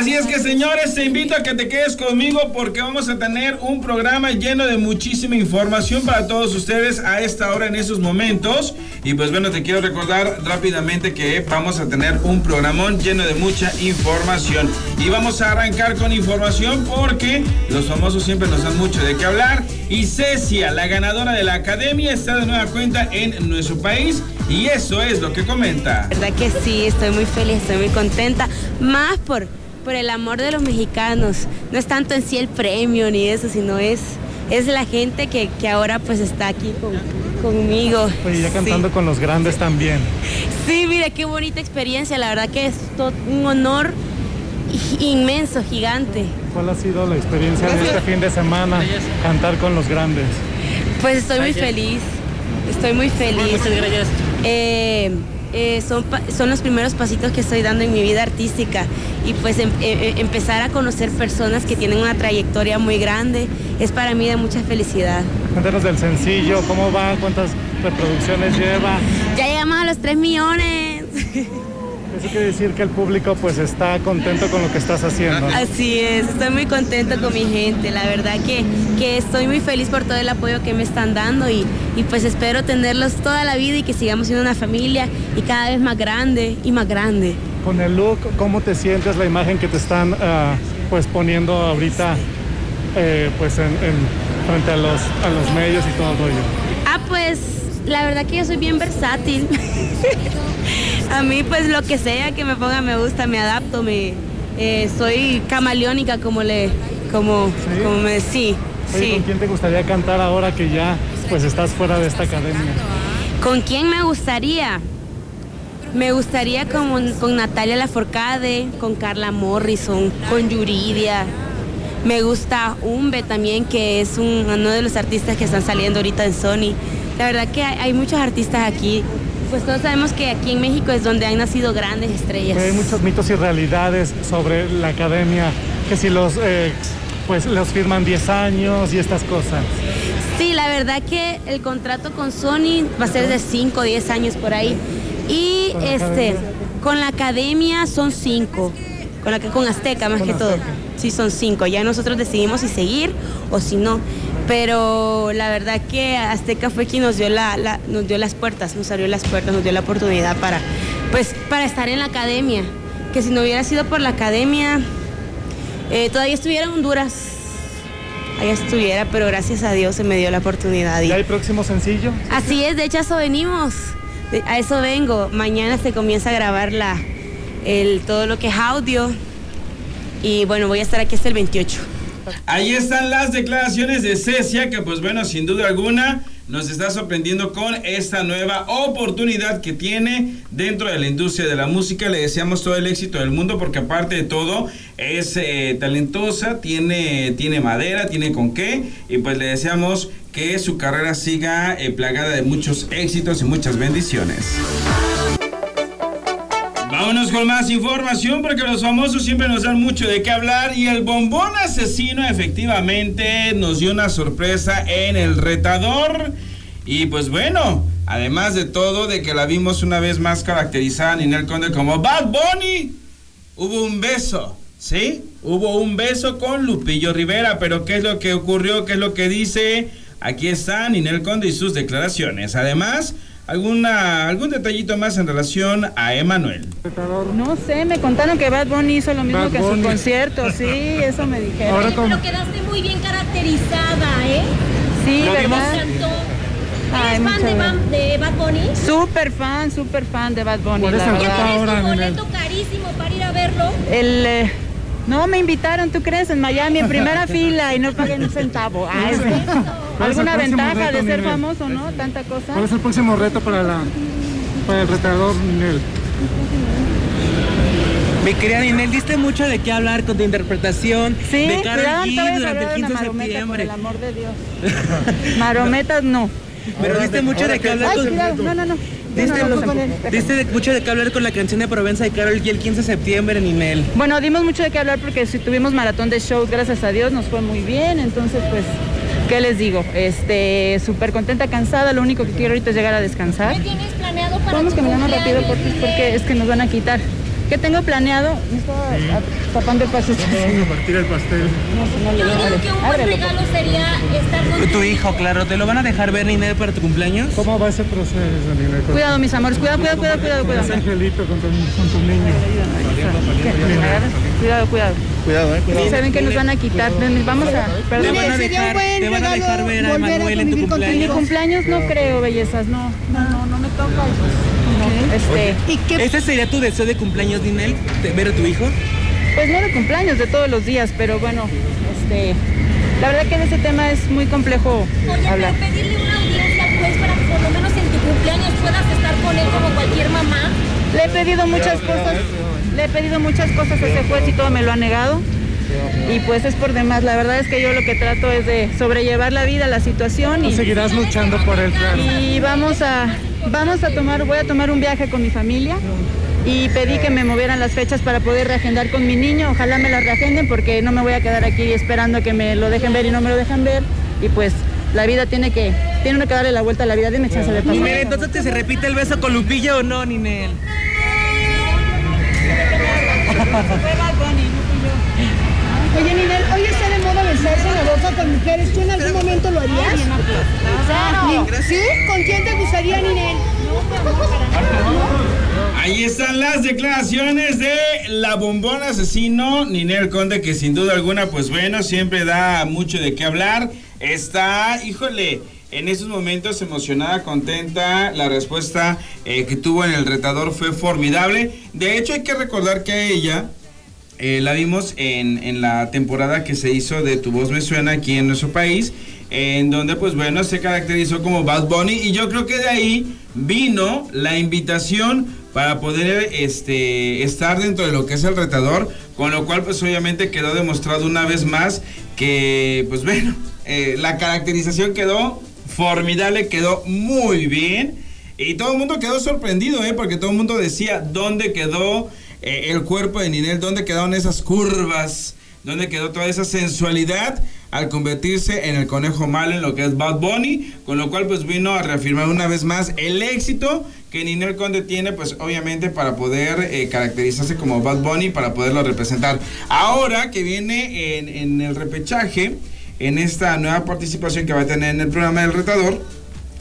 Así es que señores, te invito a que te quedes conmigo porque vamos a tener un programa lleno de muchísima información para todos ustedes a esta hora en esos momentos. Y pues bueno, te quiero recordar rápidamente que vamos a tener un programón lleno de mucha información. Y vamos a arrancar con información porque los famosos siempre nos dan mucho de qué hablar. Y Cecia, la ganadora de la academia, está de nueva cuenta en nuestro país. Y eso es lo que comenta. verdad que sí, estoy muy feliz, estoy muy contenta. Más por por el amor de los mexicanos. No es tanto en sí el premio ni eso, sino es, es la gente que, ahora pues está aquí conmigo. Oye, ya cantando con los grandes también. Sí, mira, qué bonita experiencia. La verdad que es un honor inmenso, gigante. ¿Cuál ha sido la experiencia de este fin de semana, cantar con los grandes? Pues estoy muy feliz, estoy muy feliz. Muchas gracias. Eh, eh, son, son los primeros pasitos que estoy dando en mi vida artística y pues em, eh, eh, empezar a conocer personas que tienen una trayectoria muy grande es para mí de mucha felicidad. Cuéntanos del sencillo, ¿cómo va? ¿Cuántas reproducciones lleva? Ya llegamos a los 3 millones. Eso quiere decir que el público pues está contento con lo que estás haciendo. Así es, estoy muy contento con mi gente, la verdad que, que estoy muy feliz por todo el apoyo que me están dando y, y, pues espero tenerlos toda la vida y que sigamos siendo una familia y cada vez más grande y más grande. Con el look, ¿cómo te sientes la imagen que te están ah, pues poniendo ahorita eh, pues en, frente a los, a los medios y todo ello? Ah, pues la verdad que yo soy bien versátil. a mí pues lo que sea que me ponga me gusta, me adapto, me eh, soy camaleónica como le como ¿Sí? como me sí, sí. ¿Con quién te gustaría cantar ahora que ya pues estás fuera de esta academia? ¿Con quién me gustaría? Me gustaría con, con Natalia Laforcade, con Carla Morrison, con Yuridia. Me gusta Umbe también, que es uno de los artistas que están saliendo ahorita en Sony. La verdad que hay, muchos artistas aquí. Pues todos sabemos que aquí en México es donde han nacido grandes estrellas. Hay muchos mitos y realidades sobre la academia, que si los, eh, pues los firman 10 años y estas cosas. Sí, la verdad que el contrato con Sony va a ser de 5 o 10 años por ahí. Y este, con la academia son 5. Con, la, con Azteca más que todo. Sí, son 5. Ya nosotros decidimos si seguir o si no. Pero la verdad que Azteca fue quien nos dio, la, nos dio las puertas, nos abrió las puertas, nos dio la oportunidad para, pues, para estar en la academia. Que si no hubiera sido por la academia, eh, todavía estuviera en Honduras. Ahí estuviera, pero gracias a Dios se me dio la oportunidad. ¿Y hay próximo sencillo? Así es, de hecho a eso venimos. A eso vengo. Mañana se comienza a grabar la, el, todo lo que es audio. Y bueno, voy a estar aquí hasta el 28. Ahí están las declaraciones de Cecia, que pues bueno, sin duda alguna nos está sorprendiendo con esta nueva oportunidad que tiene dentro de la industria de la música. Le deseamos todo el éxito del mundo porque aparte de todo es eh, talentosa, tiene, tiene madera, tiene con qué y pues le deseamos que su carrera siga eh, plagada de muchos éxitos y muchas bendiciones. Vámonos con más información porque los famosos siempre nos dan mucho de qué hablar y el bombón asesino efectivamente nos dio una sorpresa en el retador y pues bueno, además de todo de que la vimos una vez más caracterizada en el Conde como Bad Bunny, hubo un beso, ¿sí? Hubo un beso con Lupillo Rivera, pero ¿qué es lo que ocurrió? ¿Qué es lo que dice? Aquí está Ninel Conde y sus declaraciones. Además, alguna algún detallito más en relación a Emanuel. No sé, me contaron que Bad Bunny hizo lo mismo que en su concierto, sí, eso me dijeron. Ahora Pero quedaste muy bien caracterizada, ¿eh? Sí, ¿verdad? ¿Eres fan de, Bad Bunny? Súper fan, súper fan de Bad Bunny. ¿Ya tienes un boleto carísimo para ir a verlo? El... Eh, no, me invitaron, ¿tú crees? En Miami, en primera fila y no pagué un centavo. Ah, ¿Alguna ventaja de ser famoso, no? Tanta cosa. ¿Cuál es el próximo reto para, la, para el retador Ninel? Mi querida Ninel, diste mucho de qué hablar con tu interpretación sí, de Karol G durante el 15 de septiembre. Por el amor de Dios. Marometas no. Pero diste mucho de qué hablar con... No, no, no. Diste, mucho de qué hablar con la canción de Provenza de Carol G el 15 de septiembre en Ninel. Bueno, dimos mucho de qué hablar porque si tuvimos maratón de shows, gracias a Dios, nos fue muy bien. Entonces, pues ¿Qué les digo? Este, súper contenta, cansada. Lo único que quiero ahorita es llegar a descansar. ¿Qué tienes planeado para Vamos caminando rápido porque es que nos van a quitar. ¿Qué tengo planeado? Me estaba tapando el paso. Vamos a partir el pastel. Yo digo que un buen regalo sería estar con Tu hijo, claro, ¿te lo van a dejar ver, Ninel, para tu cumpleaños? ¿Cómo va ese proceso, Ninel? Cuidado, mis amores. Cuidado, cuidado, cuidado, cuidado. cuidado. Angelito con tu, con tu niño. Cuidado, cuidado. Cuidado, eh, cuidado. Saben que nos van a quitar. Vamos a. Te Perdón. van a dejar, te van a dejar ver a Manuel en tu Mi cumpleaños. cumpleaños no creo, bellezas. No, no, no, no me toca. No, este. ¿Y qué ¿Ese sería tu deseo de cumpleaños, Ninel? ¿De ¿Ver a tu hijo? Pues no de cumpleaños, de todos los días, pero bueno, este. La verdad que de ese tema es muy complejo Oye, hablar. pero pedirle una audiencia al juez para que por lo menos en tu cumpleaños puedas estar con él como cualquier mamá. Le he pedido muchas cosas, le he pedido muchas cosas a ese juez y todo me lo ha negado. Y pues es por demás, la verdad es que yo lo que trato es de sobrellevar la vida, la situación y, Seguirás luchando por él, claro. y vamos a vamos a tomar, voy a tomar un viaje con mi familia y pedí que me movieran las fechas para poder reagendar con mi niño. Ojalá me las reagenden porque no me voy a quedar aquí esperando a que me lo dejen ver y no me lo dejan ver. Y pues la vida tiene que, tiene uno que darle la vuelta a la vida. Dime chance de pasar. Ninel, entonces ¿te se repite el beso con Lupillo o no, Ninel? Oye, Ninel, hoy está de moda besarse en la boca con mujeres. ¿Tú en algún momento lo harías? Ni- ¿Sí? ¿Con quién te gustaría, Ninel? Ahí están las declaraciones de la bombona asesino Ninel Conde, que sin duda alguna, pues bueno, siempre da mucho de qué hablar. Está, híjole, en esos momentos emocionada, contenta. La respuesta eh, que tuvo en el retador fue formidable. De hecho, hay que recordar que a ella eh, la vimos en, en la temporada que se hizo de Tu Voz Me Suena aquí en nuestro país, en donde pues bueno, se caracterizó como Bad Bunny y yo creo que de ahí vino la invitación para poder este, estar dentro de lo que es el retador, con lo cual pues obviamente quedó demostrado una vez más que pues bueno, eh, la caracterización quedó formidable, quedó muy bien. Y todo el mundo quedó sorprendido, ¿eh? Porque todo el mundo decía, ¿dónde quedó eh, el cuerpo de Ninel? ¿Dónde quedaron esas curvas? ¿Dónde quedó toda esa sensualidad al convertirse en el conejo malo en lo que es Bad Bunny? Con lo cual, pues vino a reafirmar una vez más el éxito que Ninel Conde tiene, pues obviamente para poder eh, caracterizarse como Bad Bunny, para poderlo representar. Ahora que viene en, en el repechaje, en esta nueva participación que va a tener en el programa del retador,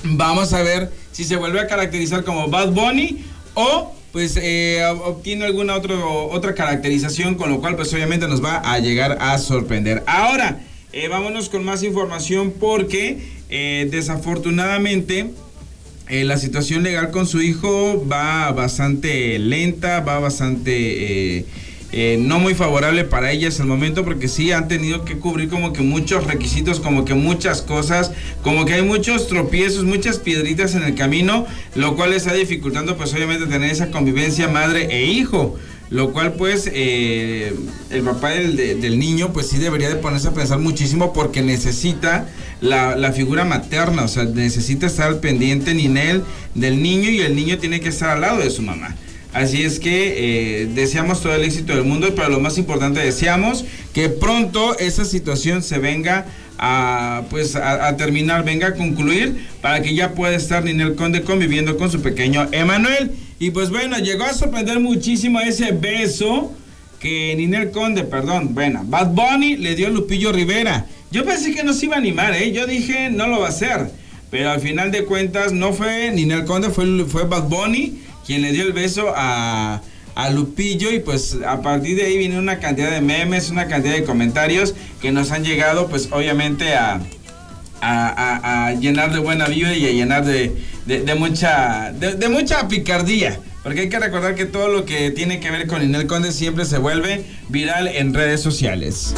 Vamos a ver si se vuelve a caracterizar como Bad Bunny o pues eh, ob- obtiene alguna otro, otra caracterización, con lo cual pues obviamente nos va a llegar a sorprender. Ahora, eh, vámonos con más información porque eh, desafortunadamente la situación legal con su hijo va bastante lenta, va bastante eh, no muy favorable para ella hasta el momento porque sí han tenido que cubrir como que muchos requisitos, como que muchas cosas, como que hay muchos tropiezos, muchas piedritas en el camino, lo cual está dificultando pues obviamente tener esa convivencia madre e hijo. Lo cual pues eh, el papá del, de- del niño pues sí debería de ponerse a pensar muchísimo porque necesita la, figura materna, o sea, necesita estar pendiente Ninel del niño y el niño tiene que estar al lado de su mamá. Así es que eh, deseamos todo el éxito del mundo, pero lo más importante deseamos que pronto esa situación se venga a pues a, a terminar, venga a concluir para que ya pueda estar Ninel Conde conviviendo con su pequeño Emanuel. Y pues bueno, llegó a sorprender muchísimo ese beso que Ninel Conde, perdón, bueno, Bad Bunny le dio a Lupillo Rivera. Yo pensé que no se iba a animar, ¿eh? Yo dije, no lo va a hacer. Pero al final de cuentas no fue Ninel Conde, fue, fue Bad Bunny quien le dio el beso a, a Lupillo y pues a partir de ahí viene una cantidad de memes, una cantidad de comentarios que nos han llegado pues obviamente a, a, llenar de buena vibra y a llenar de, de- de mucha de, de mucha picardía. Porque hay que recordar que todo lo que tiene que ver con Inel Conde siempre se vuelve viral en redes sociales.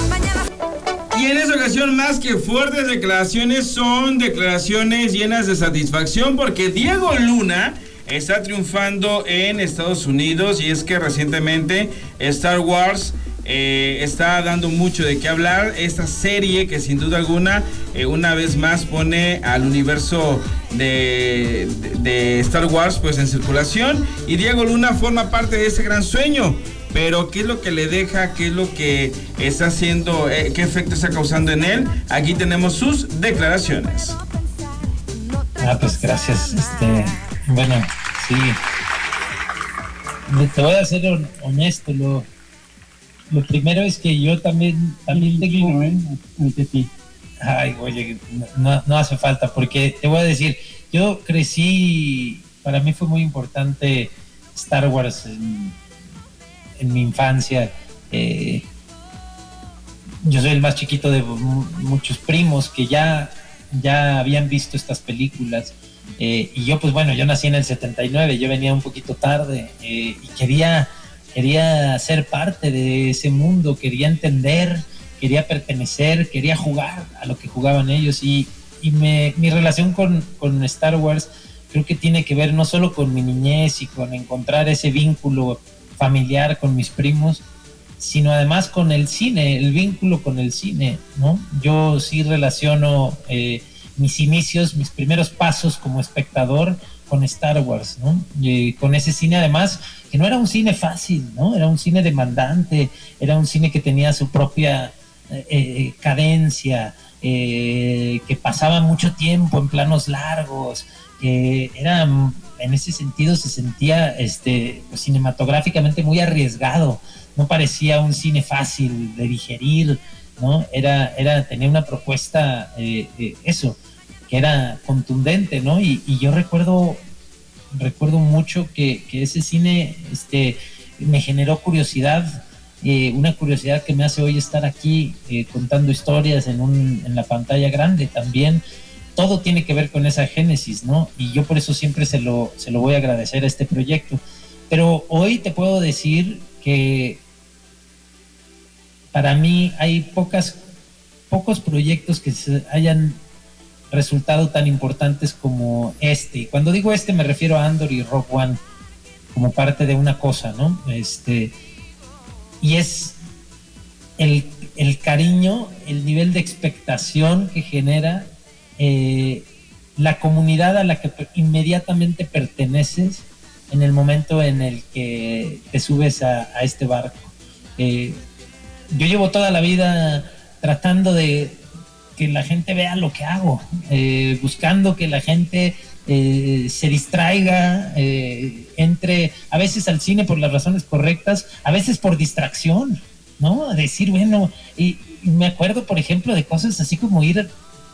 Y en esta ocasión, más que fuertes declaraciones, son declaraciones llenas de satisfacción porque Diego Luna está triunfando en Estados Unidos y es que recientemente Star Wars eh, está dando mucho de qué hablar. Esta serie que sin duda alguna eh, una vez más pone al universo de, Star Wars pues en circulación y Diego Luna forma parte de ese gran sueño. Pero ¿qué es lo que le deja? ¿Qué es lo que está haciendo? eh, ¿Qué efecto está causando en él? Aquí tenemos sus declaraciones. Ah, pues gracias. Este, bueno, sí. te voy a ser honesto, lo, lo primero es que yo también, también tengo... ¿eh? Ay, oye, no, no hace falta, porque te voy a decir, yo crecí, para mí fue muy importante Star Wars en, mi infancia. Eh, yo soy el más chiquito de muchos primos que ya, ya habían visto estas películas. Eh, y yo, pues bueno, yo nací en el 79, yo venía un poquito tarde eh, y quería, quería ser parte de ese mundo, quería entender, quería pertenecer, quería jugar a lo que jugaban ellos. Y, y me, mi relación con, con Star Wars creo que tiene que ver no solo con mi niñez y con encontrar ese vínculo familiar con mis primos, sino además con el cine, el vínculo con el cine, ¿no? Yo sí relaciono eh, mis inicios, mis primeros pasos como espectador con Star Wars. Y con ese cine además, que no era un cine fácil, ¿no? Era un cine demandante, era un cine que tenía su propia eh, eh, cadencia, que pasaba mucho tiempo en planos largos, que era en ese sentido se sentía este, pues, cinematográficamente muy arriesgado no parecía un cine fácil de digerir, ¿no? Era, era tenía una propuesta, eh, eh, eso, que era contundente, ¿no? Y, yo recuerdo, recuerdo mucho que, ese cine este, me generó curiosidad, eh, una curiosidad que me hace hoy estar aquí contando historias en, un, en la pantalla grande también. Todo tiene que ver con esa génesis, ¿no? Y yo por eso siempre se lo, se lo voy a agradecer a este proyecto. Pero hoy te puedo decir que para mí hay pocos proyectos que se hayan resultado tan importantes como este. Y cuando digo este me refiero a Andor y Rock One como parte de una cosa, ¿no? Este, y es el, cariño, el nivel de expectación que genera eh, la comunidad a la que inmediatamente perteneces en el momento en el que te subes a, este barco. Eh, yo llevo toda la vida tratando de que la gente vea lo que hago, eh, buscando que la gente eh, se distraiga, entre a veces al cine por las razones correctas, a veces por distracción, ¿no? Decir, bueno, y, me acuerdo, por ejemplo, de cosas así como ir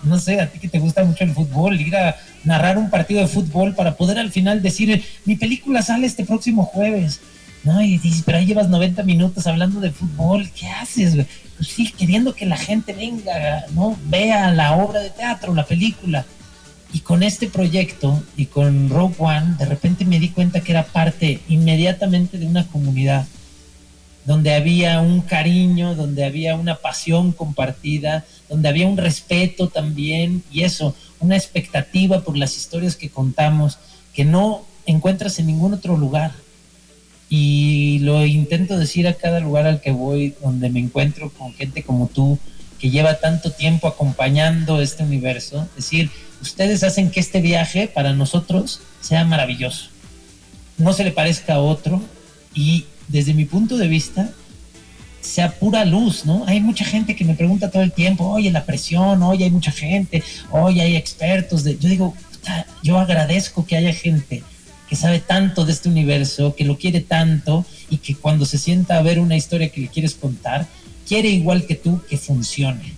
no sé, a ti que te gusta mucho el fútbol, ir a narrar un partido de fútbol para poder al final decir, mi película sale este próximo jueves. ¿No? Y dices, pero ahí llevas 90 minutos hablando de fútbol, ¿qué haces? Pues sí, queriendo que la gente venga, ¿no? Vea la obra de teatro, la película. Y con este proyecto y con Rogue One, de repente me di cuenta que era parte inmediatamente de una comunidad donde había un cariño, donde había una pasión compartida, donde había un respeto también y eso, una expectativa por las historias que contamos que no encuentras en ningún otro lugar. Y lo intento decir a cada lugar al que voy, donde me encuentro con gente como tú, que lleva tanto tiempo acompañando este universo. Decir, ustedes hacen que este viaje para nosotros sea maravilloso. No se le parezca a otro y desde mi punto de vista, sea pura luz, ¿no? Hay mucha gente que me pregunta todo el tiempo, oye, la presión, oye, hay mucha gente, oye, hay expertos. De... Yo digo, yo agradezco que haya gente que sabe tanto de este universo, que lo quiere tanto y que cuando se sienta a ver una historia que le quieres contar, quiere igual que tú que funcione.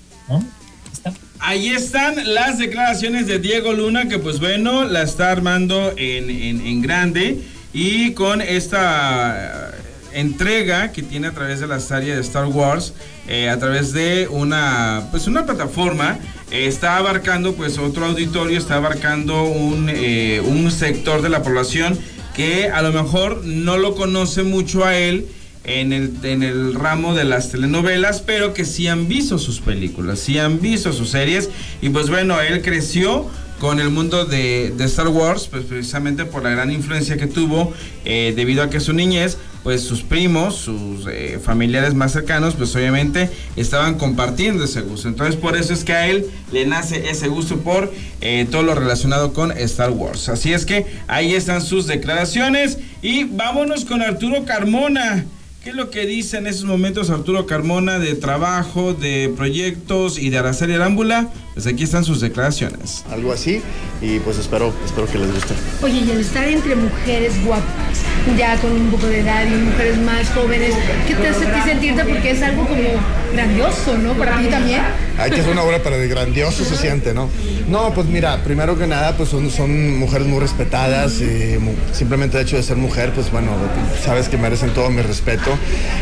Ahí están las declaraciones de Diego Luna, que pues bueno, la está armando en, en grande y con esta entrega que tiene a través de la serie de Star Wars, eh, a través de una, pues una plataforma, eh, está abarcando pues otro auditorio, está abarcando un, eh, un sector de la población que a lo mejor no lo conoce mucho a él en el, en el ramo de las telenovelas, pero que sí han visto sus películas, sí han visto sus series. Y pues bueno, él creció con el mundo de, Star Wars, pues precisamente por la gran influencia que tuvo, eh, debido a que su niñez, pues sus primos, sus eh, familiares más cercanos, pues obviamente estaban compartiendo ese gusto. Entonces por eso es que a él le nace ese gusto por eh, todo lo relacionado con Star Wars. Así es que ahí están sus declaraciones y vámonos con Arturo Carmona. ¿Qué es lo que dice en esos momentos Arturo Carmona de trabajo, de proyectos y de Araceli Arámbula? Pues aquí están sus declaraciones. Algo así y pues espero, espero que les guste. Oye, y el estar entre mujeres guapas, ya con un poco de edad y mujeres más jóvenes. ¿Qué te hace a ti sentirte? Porque es algo como grandioso, ¿no? Para ti también. Hay que hacer una obra para de grandioso se siente, ¿no? No, pues mira, primero que nada, pues son, son mujeres muy respetadas y mu- simplemente el hecho de ser mujer, pues bueno, sabes que merecen todo mi respeto.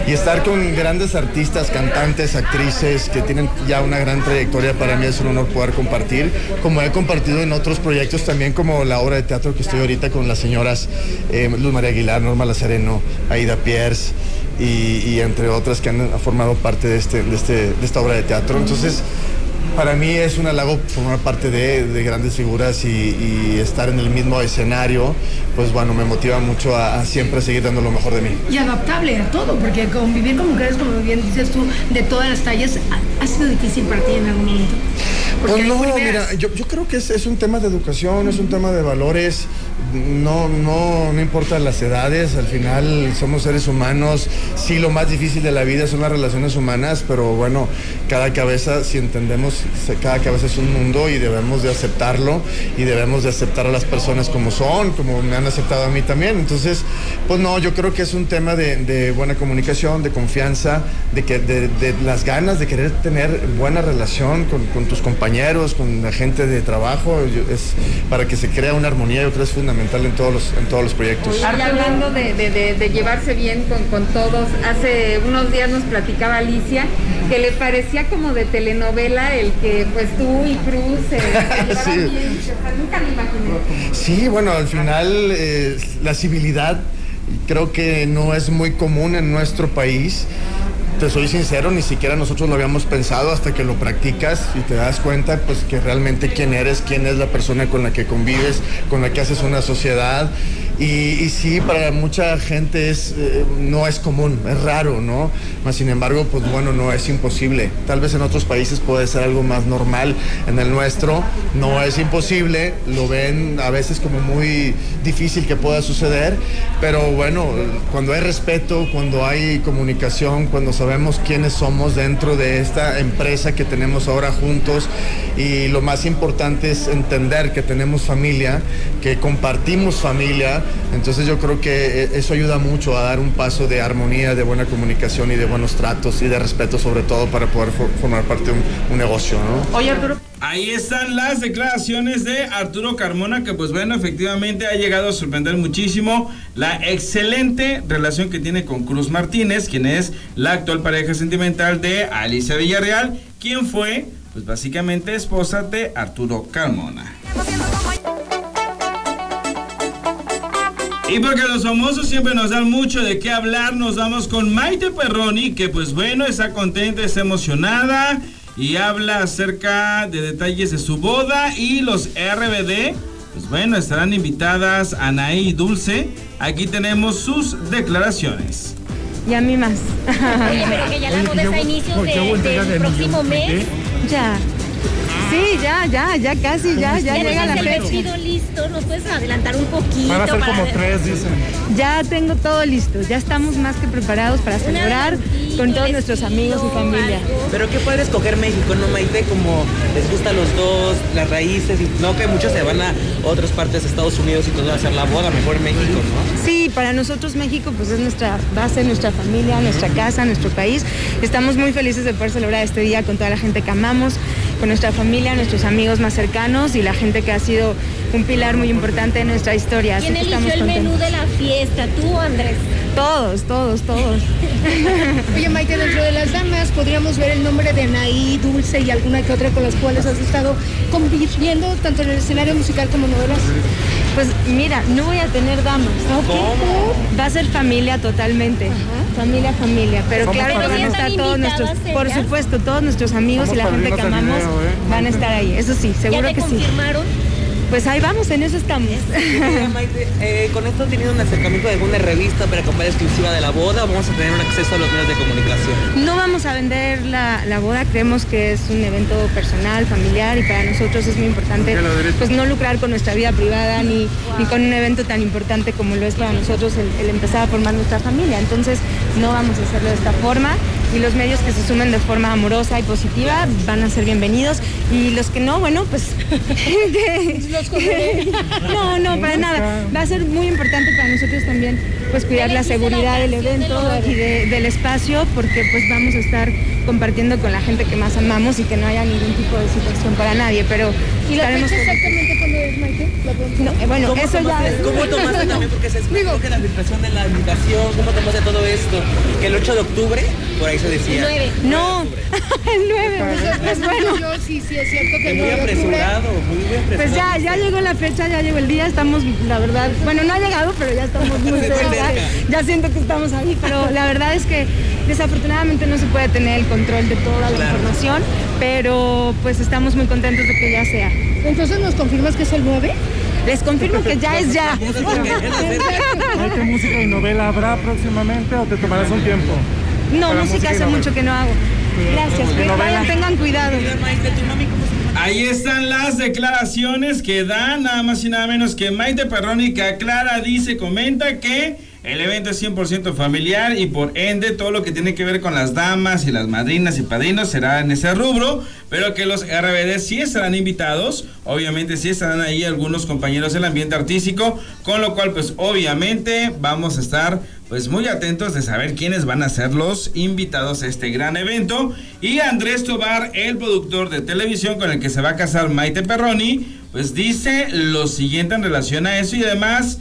Y estar con grandes artistas, cantantes, actrices que tienen ya una gran trayectoria, para mí es un honor poder compartir, como he compartido en otros proyectos también, como la obra de teatro que estoy ahorita con las señoras eh, Luz María Aguilar, Norma Lazareno, Aida Pierce y, y entre otras que han formado parte de, este, de, este, de esta obra de teatro. Entonces, para mí es un halago formar parte de, de grandes figuras y, y estar en el mismo escenario, pues bueno, me motiva mucho a, a siempre seguir dando lo mejor de mí. Y adaptable a todo, porque convivir con mujeres, como bien dices tú, de todas las tallas, ha, ha sido difícil para ti en algún momento. Porque Pues hay no, mira, yo, yo creo que es, es un tema de educación, es un tema de valores, no, no, no importa las edades, al final somos seres humanos, sí lo más difícil de la vida son las relaciones humanas, pero bueno, cada cabeza, si entendemos, cada cabeza es un mundo y debemos de aceptarlo y debemos de aceptar a las personas como son, como me han aceptado a mí también, entonces, pues no, yo creo que es un tema de, de buena comunicación, de confianza, de, que, de, de las ganas de querer tener buena relación con, con tus compañeros, con la gente de trabajo, yo- es para que se crea una armonía, yo creo que es fundamental en todos los, en todos los proyectos. Y hablando de, de- de- de llevarse bien con, con todos, hace unos días nos platicaba Alicia que le parecía como de telenovela el que pues tú y Cruz se, Sí. bien. O sea, nunca me imaginé. Sí, bueno, al final eh, la civilidad creo que no es muy común en nuestro país. Te soy sincero, ni siquiera nosotros lo habíamos pensado hasta que lo practicas y te das cuenta pues que realmente quién eres, quién es la persona con la que convives, con la que haces una sociedad. Y, y sí, para mucha gente es, eh, no es común, es raro, ¿no? Mas, sin embargo, pues bueno, no es imposible. Tal vez en otros países puede ser algo más normal. En el nuestro no es imposible, lo ven a veces como muy difícil que pueda suceder, pero bueno, cuando hay respeto, cuando hay comunicación, cuando sabemos quiénes somos dentro de esta empresa que tenemos ahora juntos y lo más importante es entender que tenemos familia, que compartimos familia, entonces yo creo que eh, eso ayuda mucho a dar un paso de armonía, de buena comunicación y de buenos tratos y de respeto sobre todo para poder for- formar parte de un, un negocio, ¿no? Oye, Arturo. Ahí están las declaraciones de Arturo Carmona, que pues bueno, efectivamente ha llegado a sorprender muchísimo la excelente relación que tiene con Cruz Martínez, quien es la actual pareja sentimental de Alicia Villarreal, quien fue pues básicamente esposa de Arturo Carmona. Y porque los famosos siempre nos dan mucho de qué hablar, nos vamos con Maite Perroni, que pues bueno, está contenta, está emocionada y habla acerca de detalles de su boda y los RBD. Pues bueno, estarán invitadas Anaí y Dulce. Aquí tenemos sus declaraciones. Y a mí más. Oye, pero que ya la boda es a inicios de- del próximo mes. Ya. Sí, ya, ya, ya casi, ya, ya llega la el fecha. vestido listo, ¿nos puedes adelantar un poquito? Van a ser como tres, dicen. Ya tengo todo listo, ya estamos más que preparados para celebrar con todos nuestros amigos y familia. Pero qué padre escoger México, ¿no, Maite? Como les gusta a los dos, las raíces, y no que muchos se van a otras partes de Estados Unidos y todo a hacer la boda, mejor en México, ¿no? Sí, para nosotros México pues es nuestra base, nuestra familia, nuestra casa, nuestro país. Estamos muy felices de poder celebrar este día con toda la gente que amamos, con nuestra familia, nuestros amigos más cercanos y la gente que ha sido un pilar muy importante en nuestra historia. ¿Quién eligió el menú de la fiesta? ¿Tú o Andrés? Todos, todos, todos. Oye, Maite, dentro de las damas podríamos ver el nombre de Anaí, Dulce y alguna que otra con las cuales has estado conviviendo tanto en el escenario musical como novelas. Pues mira, no voy a tener damas. ¿Cómo? Va a ser familia totalmente. Familia, familia. Pero Somos claro que van a estar ¿Están todos nuestros, por supuesto, todos nuestros amigos y la gente que amamos ¿eh? van a estar ahí. Eso sí, seguro te que sí. Pues ahí vamos, en eso estamos. Maite, eh, ¿con esto han tenido un acercamiento de alguna revista para comprar exclusiva de la boda o vamos a tener un acceso a los medios de comunicación? No vamos a vender la, la boda, creemos que es un evento personal, familiar y para nosotros es muy importante pues no lucrar con nuestra vida privada ni, ni con un evento tan importante como lo es para nosotros el, el empezar a formar nuestra familia. Entonces no vamos a hacerlo de esta forma y los medios que se sumen de forma amorosa y positiva van a ser bienvenidos. Y los que no, bueno, pues... no, no, para nada. Va a ser muy importante para nosotros también pues cuidar la seguridad del evento y de- del espacio porque pues vamos a estar compartiendo con la gente que más amamos y que no haya ningún tipo de situación para nadie, pero ¿Y la estaremos fecha exactamente cuándo es, Maite? ¿La podemos No, eh, bueno, ¿Cómo eso ya es- ¿Cómo tomaste también? Porque se explicó que la filtración de la invitación, ¿cómo tomaste todo esto? Que el 8 de octubre, por ahí se decía. Nueve. No, el 9, pues bueno. Yo sí, sí, es cierto que el muy 9 de octubre- apresurado, muy, muy apresurado. Pues ya, ya llegó la fecha, ya llegó el día, estamos, la verdad, bueno, no ha llegado, pero ya estamos muy cerca, ya siento que estamos ahí, pero la verdad es que desafortunadamente no se puede tener el control de toda la Claro. información, pero pues estamos muy contentos de que ya sea. Entonces nos confirmas que es el 9. Les confirmo que ya es ya. ¿Qué música y novela habrá próximamente o te tomarás un tiempo? No, música música y hace mucho que no hago. Gracias, Y novela. vayan, tengan cuidado. Maite, ¿tu mami cómo se Ahí están las declaraciones que da nada más y nada menos que Maite Perroni que aclara, dice, comenta que el evento es 100% familiar y por ende todo lo que tiene que ver con las damas y las madrinas y padrinos será en ese rubro, pero que los RBD sí estarán invitados, obviamente sí estarán ahí algunos compañeros del ambiente artístico, con lo cual pues obviamente vamos a estar pues muy atentos de saber quiénes van a ser los invitados a este gran evento. Y Andrés Tobar, el productor de televisión con el que se va a casar Maite Perroni, pues dice lo siguiente en relación a eso y además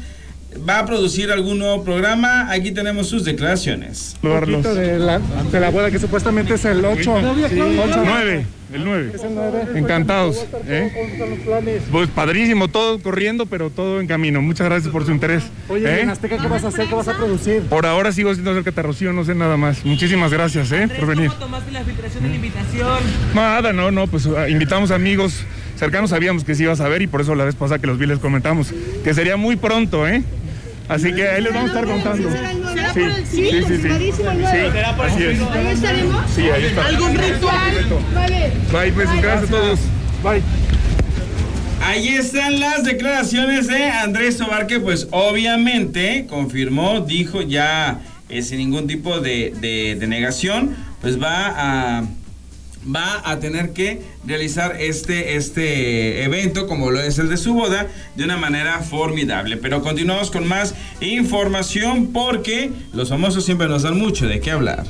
va a producir algún nuevo programa. Aquí tenemos sus declaraciones. De la, de la boda que supuestamente es el 8. 9, el 9. Es el 9. Encantados. ¿eh? ¿Cómo están los planes? Pues padrísimo, todo corriendo, pero todo en camino. Muchas gracias por su interés. Oye, ¿eh? en Azteca, ¿qué vas a hacer? ¿Qué vas a producir? Por ahora sigo siendo cerca de Rocío, no sé nada más. Muchísimas gracias ¿eh? por venir. ¿Cómo tomaste la filtración de la invitación? Nada, no, no, pues ah, invitamos amigos cercanos, sabíamos que sí ibas a ver y por eso la vez pasada que los vi les comentamos que sería muy pronto, ¿eh? Así que ahí les vamos a estar contando. ¿Será el 9? Sí, sí, sí, sí. confirmadísimo el 9. Sí, así es. ¿Ahí estaremos? Sí, ahí está. ¿Algún ritual? Vale. Bye, pues gracias a todos. Bye. Ahí están las declaraciones de Andrés Tobar que pues obviamente confirmó, dijo ya eh, sin ningún tipo de, de- de negación, pues va a va a tener que realizar este, este evento como lo es el de su boda de una manera formidable. Pero continuamos con más información porque los famosos siempre nos dan mucho de qué hablar.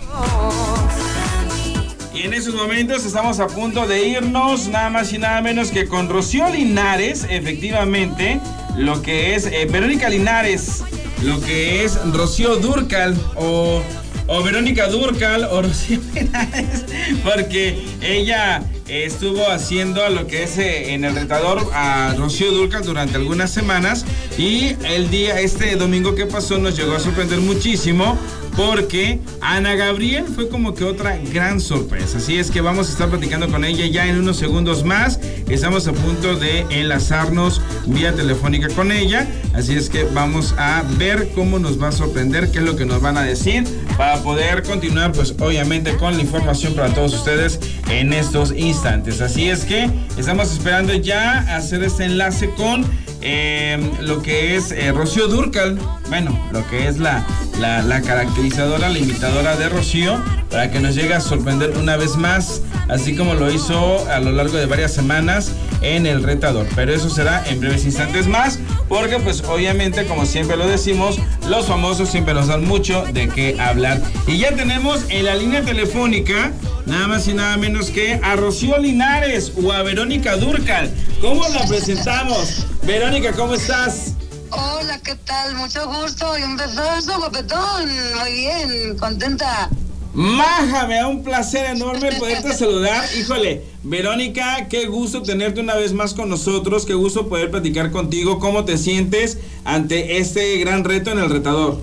Y en esos momentos estamos a punto de irnos, nada más y nada menos que con Rocío Linares, efectivamente, lo que es eh, Verónica Linares, lo que es Rocío Durcal o, o Verónica Durcal o Rocío Linares, porque ella estuvo haciendo lo que es eh, en el retador a Rocío Durcal durante algunas semanas y el día, este domingo que pasó nos llegó a sorprender muchísimo porque Ana Gabriel fue como que otra gran sorpresa. Así es que vamos a estar platicando con ella ya en unos segundos más. Estamos a punto de enlazarnos vía telefónica con ella. Así es que vamos a ver cómo nos va a sorprender, qué es lo que nos van a decir para poder continuar pues obviamente con la información para todos ustedes en estos instantes. Así es que estamos esperando ya hacer este enlace con eh, lo que es eh, Rocío Durcal, bueno, lo que es la, la, la caracterizadora, la imitadora de Rocío, para que nos llegue a sorprender una vez más, así como lo hizo a lo largo de varias semanas en el retador. Pero eso será en breves instantes más, porque pues obviamente, como siempre lo decimos, los famosos siempre nos dan mucho de qué hablar. Y ya tenemos en la línea telefónica, nada más y nada menos que a Rocío Linares o a Verónica Durcal. ¿Cómo la presentamos? Verónica, ¿cómo estás? Hola, ¿qué tal? Mucho gusto y un besazo, guapetón. Muy bien, contenta. Maja, me da un placer enorme poderte saludar. Híjole, Verónica, qué gusto tenerte una vez más con nosotros, qué gusto poder platicar contigo. ¿Cómo te sientes ante este gran reto en el retador?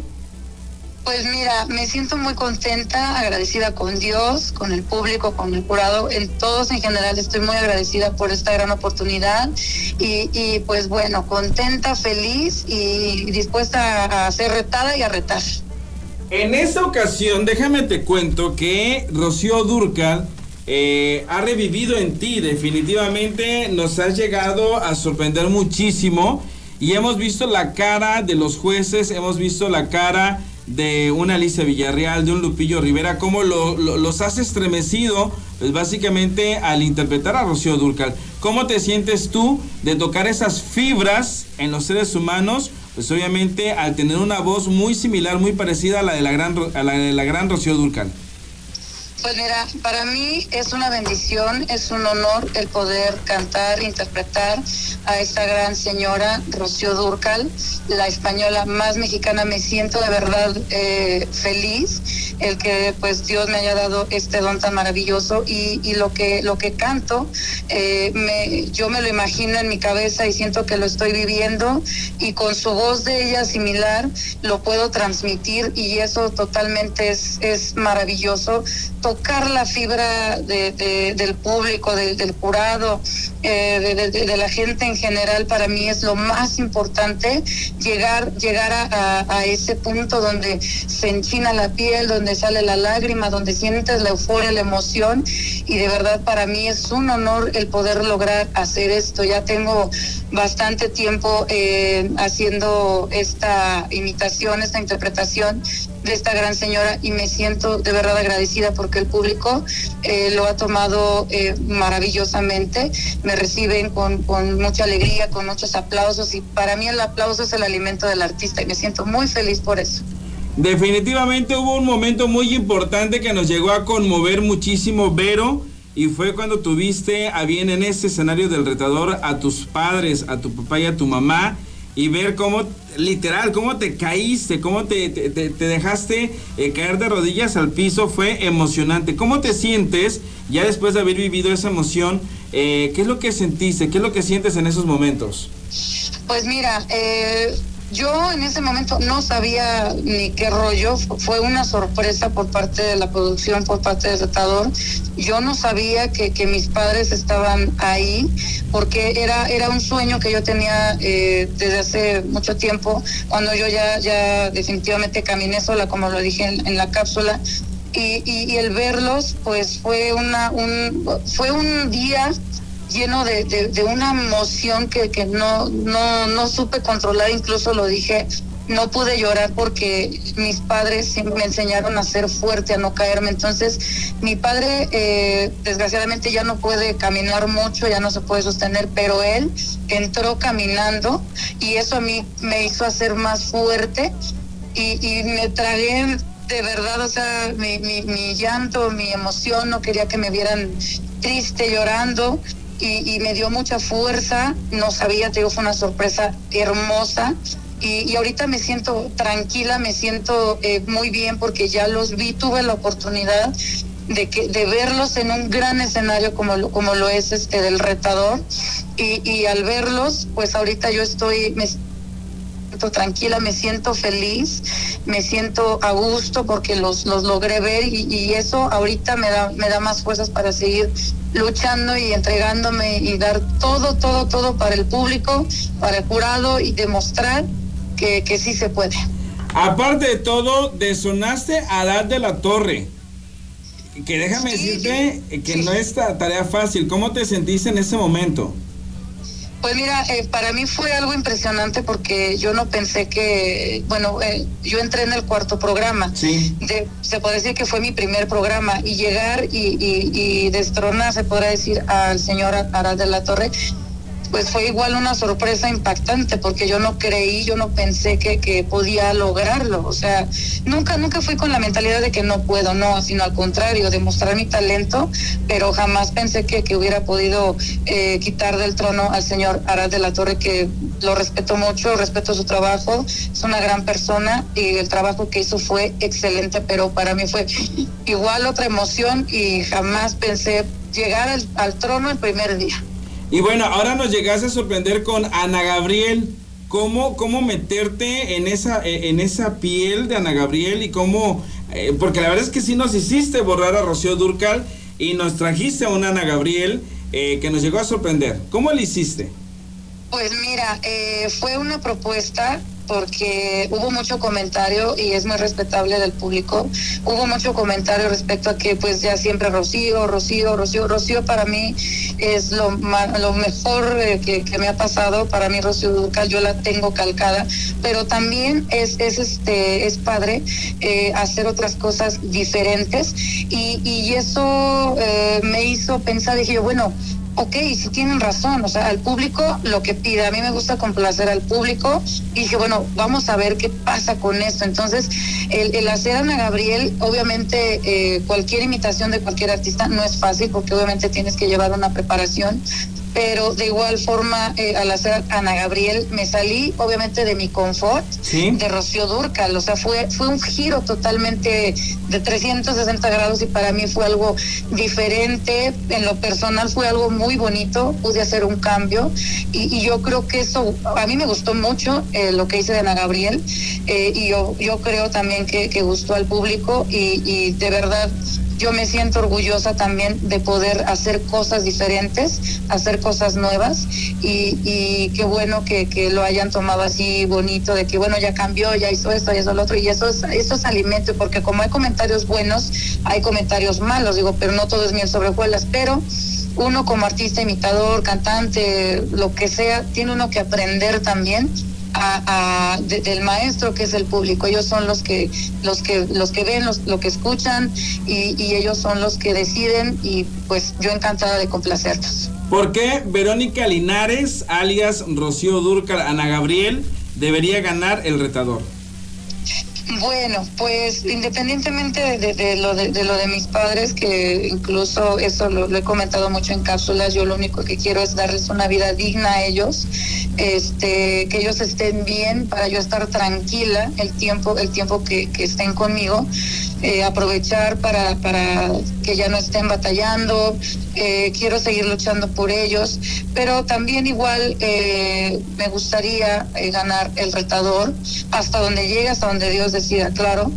Pues mira, me siento muy contenta, agradecida con Dios, con el público, con el jurado, en todos en general estoy muy agradecida por esta gran oportunidad y, y pues bueno, contenta, feliz y dispuesta a ser retada y a retar. En esta ocasión, déjame te cuento que Rocío Durcal eh, ha revivido en ti. Definitivamente nos has llegado a sorprender muchísimo. Y hemos visto la cara de los jueces, hemos visto la cara de una Alicia Villarreal, de un Lupillo Rivera, cómo lo- lo- los has estremecido, pues básicamente al interpretar a Rocío Durcal. ¿Cómo te sientes tú de tocar esas fibras en los seres humanos pues obviamente al tener una voz muy similar, muy parecida a la de la gran, a la, de la gran Rocío Durcal. Pues mira, para mí es una bendición, es un honor el poder cantar, interpretar a esta gran señora Rocío Durcal, la española más mexicana. Me siento de verdad eh, feliz el que pues Dios me haya dado este don tan maravilloso y, y lo que lo que canto, eh, yo me lo imagino en mi cabeza y siento que lo estoy viviendo y con su voz de ella similar lo puedo transmitir y eso totalmente es, es maravilloso. Tocar la fibra de- de- del público, de- del jurado, eh, de, la gente en general, para mí es lo más importante, llegar, llegar a ese punto donde se enchina la piel, donde sale la lágrima, donde sientes la euforia, la emoción, y de verdad para mí es un honor el poder lograr hacer esto. Ya tengo bastante tiempo eh, haciendo esta imitación, esta interpretación de esta gran señora y me siento de verdad agradecida porque el público eh, lo ha tomado eh, maravillosamente, me reciben con, con mucha alegría, con muchos aplausos y para mí el aplauso es el alimento del artista y me siento muy feliz por eso. Definitivamente hubo un momento muy importante que nos llegó a conmover muchísimo, Vero, y fue cuando tuviste a bien en ese escenario del retador a tus padres, a tu papá y a tu mamá, y ver cómo, literal, cómo te caíste, cómo te, te- te- te dejaste eh, caer de rodillas al piso, fue emocionante. ¿Cómo te sientes ya después de haber vivido esa emoción? Eh, ¿Qué es lo que sentiste? ¿Qué es lo que sientes en esos momentos? Pues mira, eh, yo en ese momento no sabía ni qué rollo, fu- fue una sorpresa por parte de la producción, por parte del retador. Yo no sabía que, que mis padres estaban ahí, porque era, era un sueño que yo tenía eh, desde hace mucho tiempo, cuando yo ya, ya definitivamente caminé sola, como lo dije en, en la cápsula. Y, y- y el verlos, pues fue una, un, fue un día lleno de, de- una emoción que, que no, no, no supe controlar, incluso lo dije, no pude llorar porque mis padres me enseñaron a ser fuerte, a no caerme. Entonces, mi padre eh, desgraciadamente ya no puede caminar mucho, ya no se puede sostener, pero él entró caminando y eso a mí me hizo hacer más fuerte y, me tragué de verdad, o sea, mi, mi llanto, mi emoción, no quería que me vieran triste, llorando. Y, me dio mucha fuerza, no sabía, te digo, fue una sorpresa hermosa. Y, ahorita me siento tranquila, me siento eh, muy bien porque ya los vi, tuve la oportunidad de que de verlos en un gran escenario como lo, como lo es este del retador y, y al verlos pues ahorita yo estoy me siento tranquila, me siento feliz, me siento a gusto porque los, los logré ver y, y eso ahorita me da, me da más fuerzas para seguir luchando y entregándome y dar todo, todo, todo para el público, para el jurado y demostrar que, que sí se puede. Aparte de todo, desonaste a Dad de la Torre. Que déjame decirte que no es ta- tarea fácil. ¿Cómo te sentiste en ese momento? Pues mira, eh, para mí fue algo impresionante porque yo no pensé que, bueno, eh, yo entré en el cuarto programa. Sí. De- se puede decir que fue mi primer programa y llegar y, y, y destronar, se podrá decir, al señor Arad de la Torre, pues fue igual una sorpresa impactante porque yo no creí, yo no pensé que, que podía lograrlo. O sea, nunca, nunca fui con la mentalidad de que no puedo, no, sino al contrario, demostrar mi talento, pero jamás pensé que, que hubiera podido eh, quitar del trono al señor Arad de la Torre, que lo respeto mucho, respeto su trabajo, es una gran persona y el trabajo que hizo fue excelente, pero para mí fue igual otra emoción y jamás pensé llegar al, al trono el primer día. Y bueno, ahora nos llegaste a sorprender con Ana Gabriel. ¿Cómo, cómo meterte en esa, eh, en esa piel de Ana Gabriel y cómo... eh, porque la verdad es que sí nos hiciste borrar a Rocío Durcal y nos trajiste a una Ana Gabriel eh, que nos llegó a sorprender. ¿Cómo le hiciste? Pues mira, eh, fue una propuesta porque hubo mucho comentario y es muy respetable del público. Hubo mucho comentario respecto a que pues ya siempre Rocío, Rocío, Rocío, Rocío para mí es lo, lo mejor eh, que, me ha pasado. Para mí Rocío Durcal yo la tengo calcada, pero también es, es, este, es padre eh, hacer otras cosas diferentes y, y eso eh, me hizo pensar, dije yo, bueno, ok, si tienen razón, o sea, al público lo que pide, a mí me gusta complacer al público y dije, bueno, vamos a ver qué pasa con esto. Entonces, el, el hacer Ana Gabriel, obviamente eh, cualquier imitación de cualquier artista no es fácil porque obviamente tienes que llevar una preparación, pero de igual forma eh, al hacer Ana Gabriel me salí obviamente de mi confort de Rocío Durcal, o sea, fue, fue un giro totalmente de 360 grados y para mí fue algo diferente, en lo personal fue algo muy bonito, pude hacer un cambio y, y yo creo que eso, a mí me gustó mucho eh, lo que hice de Ana Gabriel eh, y yo, yo creo también que, que gustó al público y, y de verdad yo me siento orgullosa también de poder hacer cosas diferentes, hacer cosas nuevas y, y qué bueno que, que, lo hayan tomado así bonito, de que bueno, ya cambió, ya hizo esto, ya hizo lo otro y eso es, eso es alimento porque como hay comentarios buenos, hay comentarios malos, digo, pero no todo es miel sobre hojuelas, pero uno como artista, imitador, cantante, lo que sea, tiene uno que aprender también a, a, de, del maestro que es el público ellos son los que los que los que ven los, lo que escuchan y, y, ellos son los que deciden y pues yo encantada de complacerlos ¿por qué Verónica Linares alias Rocío Durcal Ana Gabriel debería ganar el retador? Bueno, pues independientemente de, lo de, de, lo de mis padres, que incluso eso lo, lo, he comentado mucho en cápsulas, yo lo único que quiero es darles una vida digna a ellos, este, que ellos estén bien para yo estar tranquila el tiempo, el tiempo que, que estén conmigo. Eh, aprovechar para, para que ya no estén batallando, eh, quiero seguir luchando por ellos, pero también igual eh, me gustaría ganar el retador hasta donde llegue, hasta donde Dios decida, claro.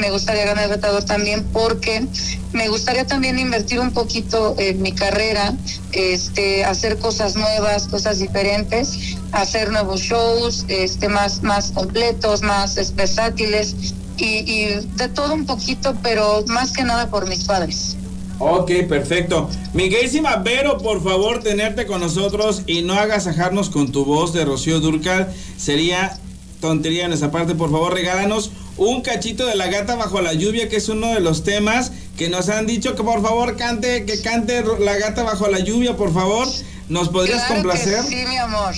me gustaría ganar el retador también porque me gustaría también invertir un poquito en mi carrera, este, hacer cosas nuevas, cosas diferentes, hacer nuevos shows, este, más, más completos, más versátiles y, y, de todo un poquito, pero más que nada por mis padres. Ok, perfecto. Miguelísima Vero, por favor, tenerte con nosotros y no agasajarnos con tu voz de Rocío Durcal. Sería tontería en esa parte. Por favor, regálanos un cachito de la gata bajo la lluvia, que es uno de los temas que nos han dicho que por favor cante, que cante la gata bajo la lluvia, por favor. ¿Nos podrías claro complacer? sí, mi amor.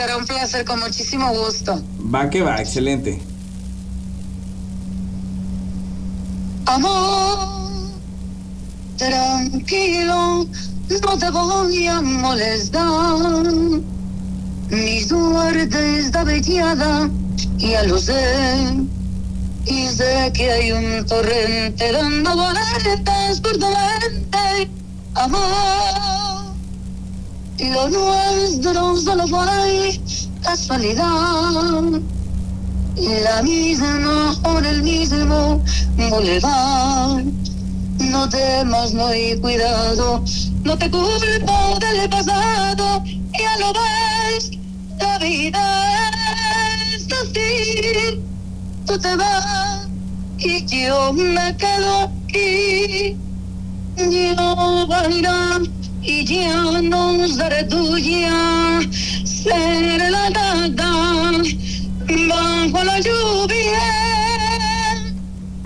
Será un placer, con muchísimo gusto. Va que va, excelente. Amor, tranquilo, no te voy a molestar. Mi suerte está veteada, ya lo sé. Y sé que hay un torrente dando vueltas por tu mente. Amor, y lo nuestro solo fue casualidad. La misma por el mismo boulevard. No temas, no hay cuidado, no te culpo del pasado, ya lo ves, la vida es así. Tú te vas y yo me quedo aquí. Yo bailar y ya no seré tuya, seré la dada bajo la lluvia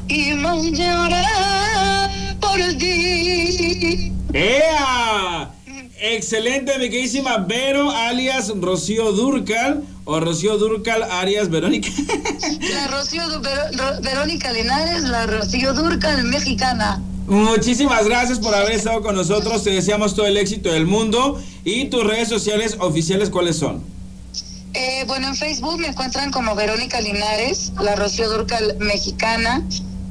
y mañana por ti. ¡Ea! Excelente, mi queridísima Vero, alias Rocío Durcal, o Rocío Durcal, alias Verónica. La Rocío Ver Verónica Linares, la Rocío Durcal mexicana. Muchísimas gracias por haber estado con nosotros. Te deseamos todo el éxito del mundo. ¿Y tus redes sociales oficiales cuáles son? Eh, bueno, en Facebook me encuentran como Verónica Linares, la Rocío Durcal mexicana.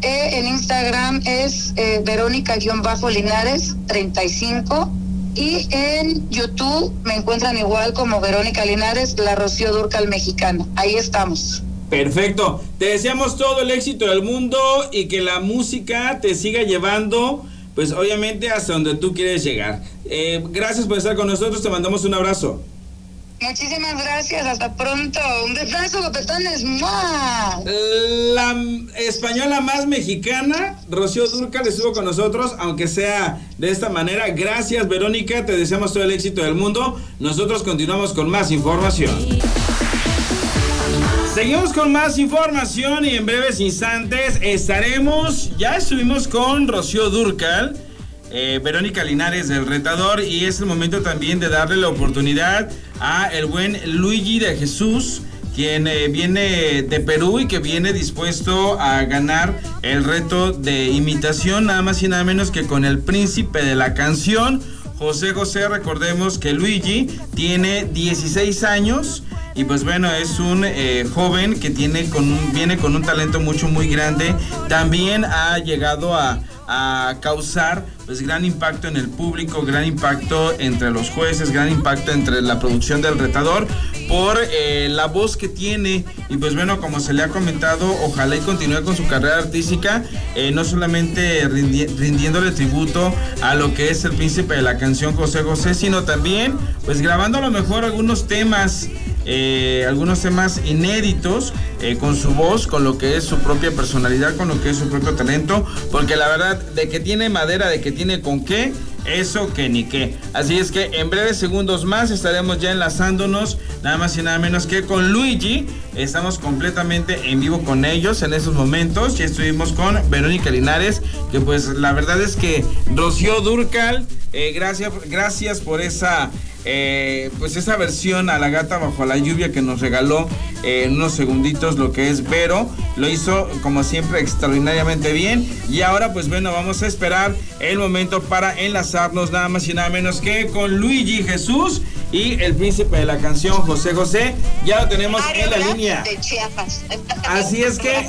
Eh, en Instagram es eh, Verónica-Linares 35. Y en YouTube me encuentran igual como Verónica Linares, la Rocío Durcal mexicana. Ahí estamos. Perfecto. Te deseamos todo el éxito del mundo y que la música te siga llevando, pues obviamente hasta donde tú quieres llegar. Eh, gracias por estar con nosotros. Te mandamos un abrazo. Muchísimas gracias, hasta pronto. Un besazo, gopetones. ¡Mua! La española más mexicana, Rocío Durcal, estuvo con nosotros, aunque sea de esta manera. Gracias, Verónica. Te deseamos todo el éxito del mundo. Nosotros continuamos con más información. Seguimos con más información y en breves instantes estaremos, ya estuvimos con Rocío Durcal eh, Verónica Linares del retador y es el momento también de darle la oportunidad a el buen Luigi de Jesús quien eh, viene de Perú y que viene dispuesto a ganar el reto de imitación, nada más y nada menos que con el príncipe de la canción. José José, recordemos que Luigi tiene 16 años y pues bueno, es un eh, joven que tiene con un, viene con un talento mucho muy grande. También ha llegado a, a causar pues gran impacto en el público, gran impacto entre los jueces, gran impacto entre la producción del retador por eh, la voz que tiene y pues bueno como se le ha comentado ojalá y continúe con su carrera artística eh, no solamente rindi- rindiéndole tributo a lo que es el príncipe de la canción José José sino también pues grabando a lo mejor algunos temas eh, algunos temas inéditos eh, con su voz, con lo que es su propia personalidad, con lo que es su propio talento, porque la verdad de que tiene madera, de que tiene con qué, eso que ni qué. Así es que en breves segundos más estaremos ya enlazándonos, nada más y nada menos que con Luigi. Estamos completamente en vivo con ellos en esos momentos. Ya estuvimos con Verónica Linares, que pues la verdad es que Rocío Durcal, eh, gracias, gracias por esa eh, pues esa versión a la gata bajo la lluvia que nos regaló eh, en unos segunditos lo que es Vero. Lo hizo como siempre extraordinariamente bien. Y ahora pues bueno, vamos a esperar el momento para enlazarnos nada más y nada menos que con Luigi Jesús y el príncipe de la canción José José. Ya lo tenemos en la línea. De Chiapas. Así es que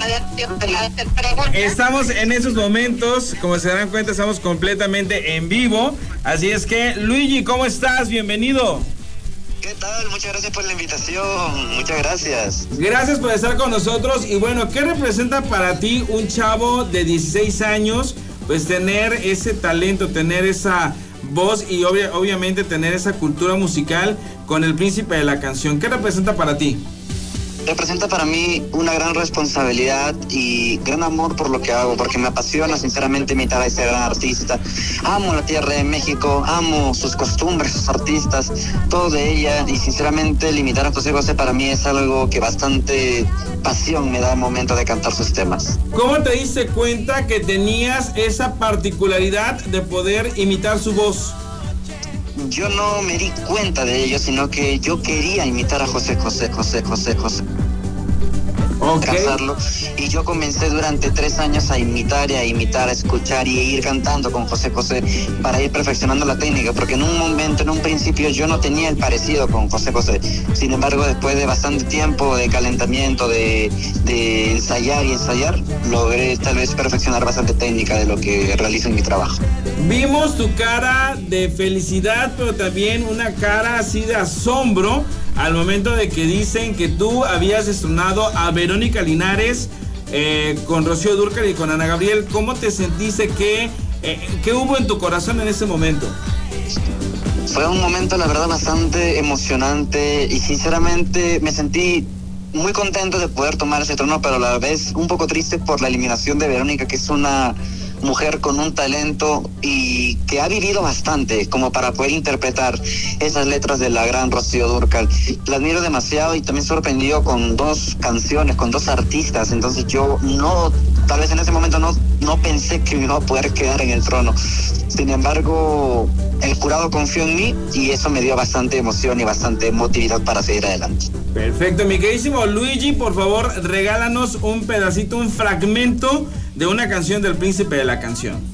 estamos en esos momentos, como se darán cuenta, estamos completamente en vivo. Así es que, Luigi, ¿cómo estás? Bienvenido. ¿Qué tal? Muchas gracias por la invitación. Muchas gracias. Gracias por estar con nosotros. Y bueno, ¿qué representa para ti un chavo de 16 años? Pues tener ese talento, tener esa voz y obvia- obviamente tener esa cultura musical con el príncipe de la canción. ¿Qué representa para ti? Representa para mí una gran responsabilidad y gran amor por lo que hago, porque me apasiona sinceramente imitar a ese gran artista. Amo la tierra de México, amo sus costumbres, sus artistas, todo de ella y sinceramente el imitar a José José para mí es algo que bastante pasión me da al momento de cantar sus temas. ¿Cómo te diste cuenta que tenías esa particularidad de poder imitar su voz? Yo no me di cuenta de ello, sino que yo quería imitar a José José, José, José, José. Cantarlo. Y yo comencé durante tres años a imitar y a imitar, a escuchar y a ir cantando con José José para ir perfeccionando la técnica, porque en un momento, en un principio, yo no tenía el parecido con José José. Sin embargo, después de bastante tiempo de calentamiento, de, de ensayar y ensayar, logré tal vez perfeccionar bastante técnica de lo que realizo en mi trabajo. Vimos tu cara de felicidad, pero también una cara así de asombro al momento de que dicen que tú habías estrenado a Verónica Linares eh, con Rocío Durcal y con Ana Gabriel. ¿Cómo te sentiste? ¿Qué, eh, ¿Qué hubo en tu corazón en ese momento? Fue un momento, la verdad, bastante emocionante y sinceramente me sentí muy contento de poder tomar ese trono, pero a la vez un poco triste por la eliminación de Verónica, que es una mujer con un talento y que ha vivido bastante como para poder interpretar esas letras de la gran Rocío Durcal. La admiro demasiado y también sorprendido con dos canciones, con dos artistas, entonces yo no, tal vez en ese momento no, no pensé que me iba a poder quedar en el trono. Sin embargo, el jurado confió en mí y eso me dio bastante emoción y bastante motividad para seguir adelante. Perfecto, mi queridísimo Luigi, por favor, regálanos un pedacito, un fragmento de una canción del príncipe de la canción.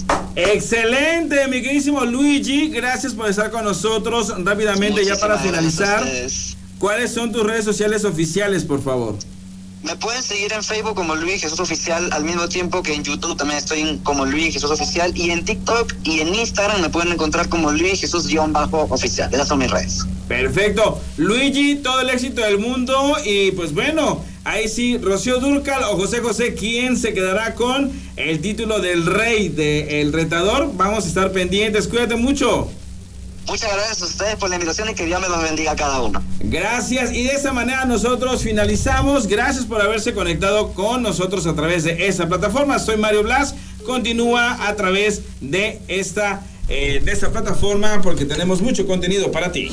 Excelente, mi queridísimo Luigi, gracias por estar con nosotros rápidamente ya para finalizar. ¿Cuáles son tus redes sociales oficiales, por favor? Me pueden seguir en Facebook como Luis Jesús Oficial, al mismo tiempo que en YouTube también estoy como Luis Jesús Oficial y en TikTok y en Instagram me pueden encontrar como Luis Jesús-Oficial. Esas son mis redes. Perfecto. Luigi, todo el éxito del mundo. Y pues bueno, ahí sí, Rocío Durcal o José José, ¿quién se quedará con el título del rey del retador? Vamos a estar pendientes. Cuídate mucho. Muchas gracias a ustedes por la invitación y que Dios me los bendiga a cada uno. Gracias y de esa manera nosotros finalizamos. Gracias por haberse conectado con nosotros a través de esta plataforma. Soy Mario Blas. Continúa a través de esta, eh, de esta plataforma porque tenemos mucho contenido para ti.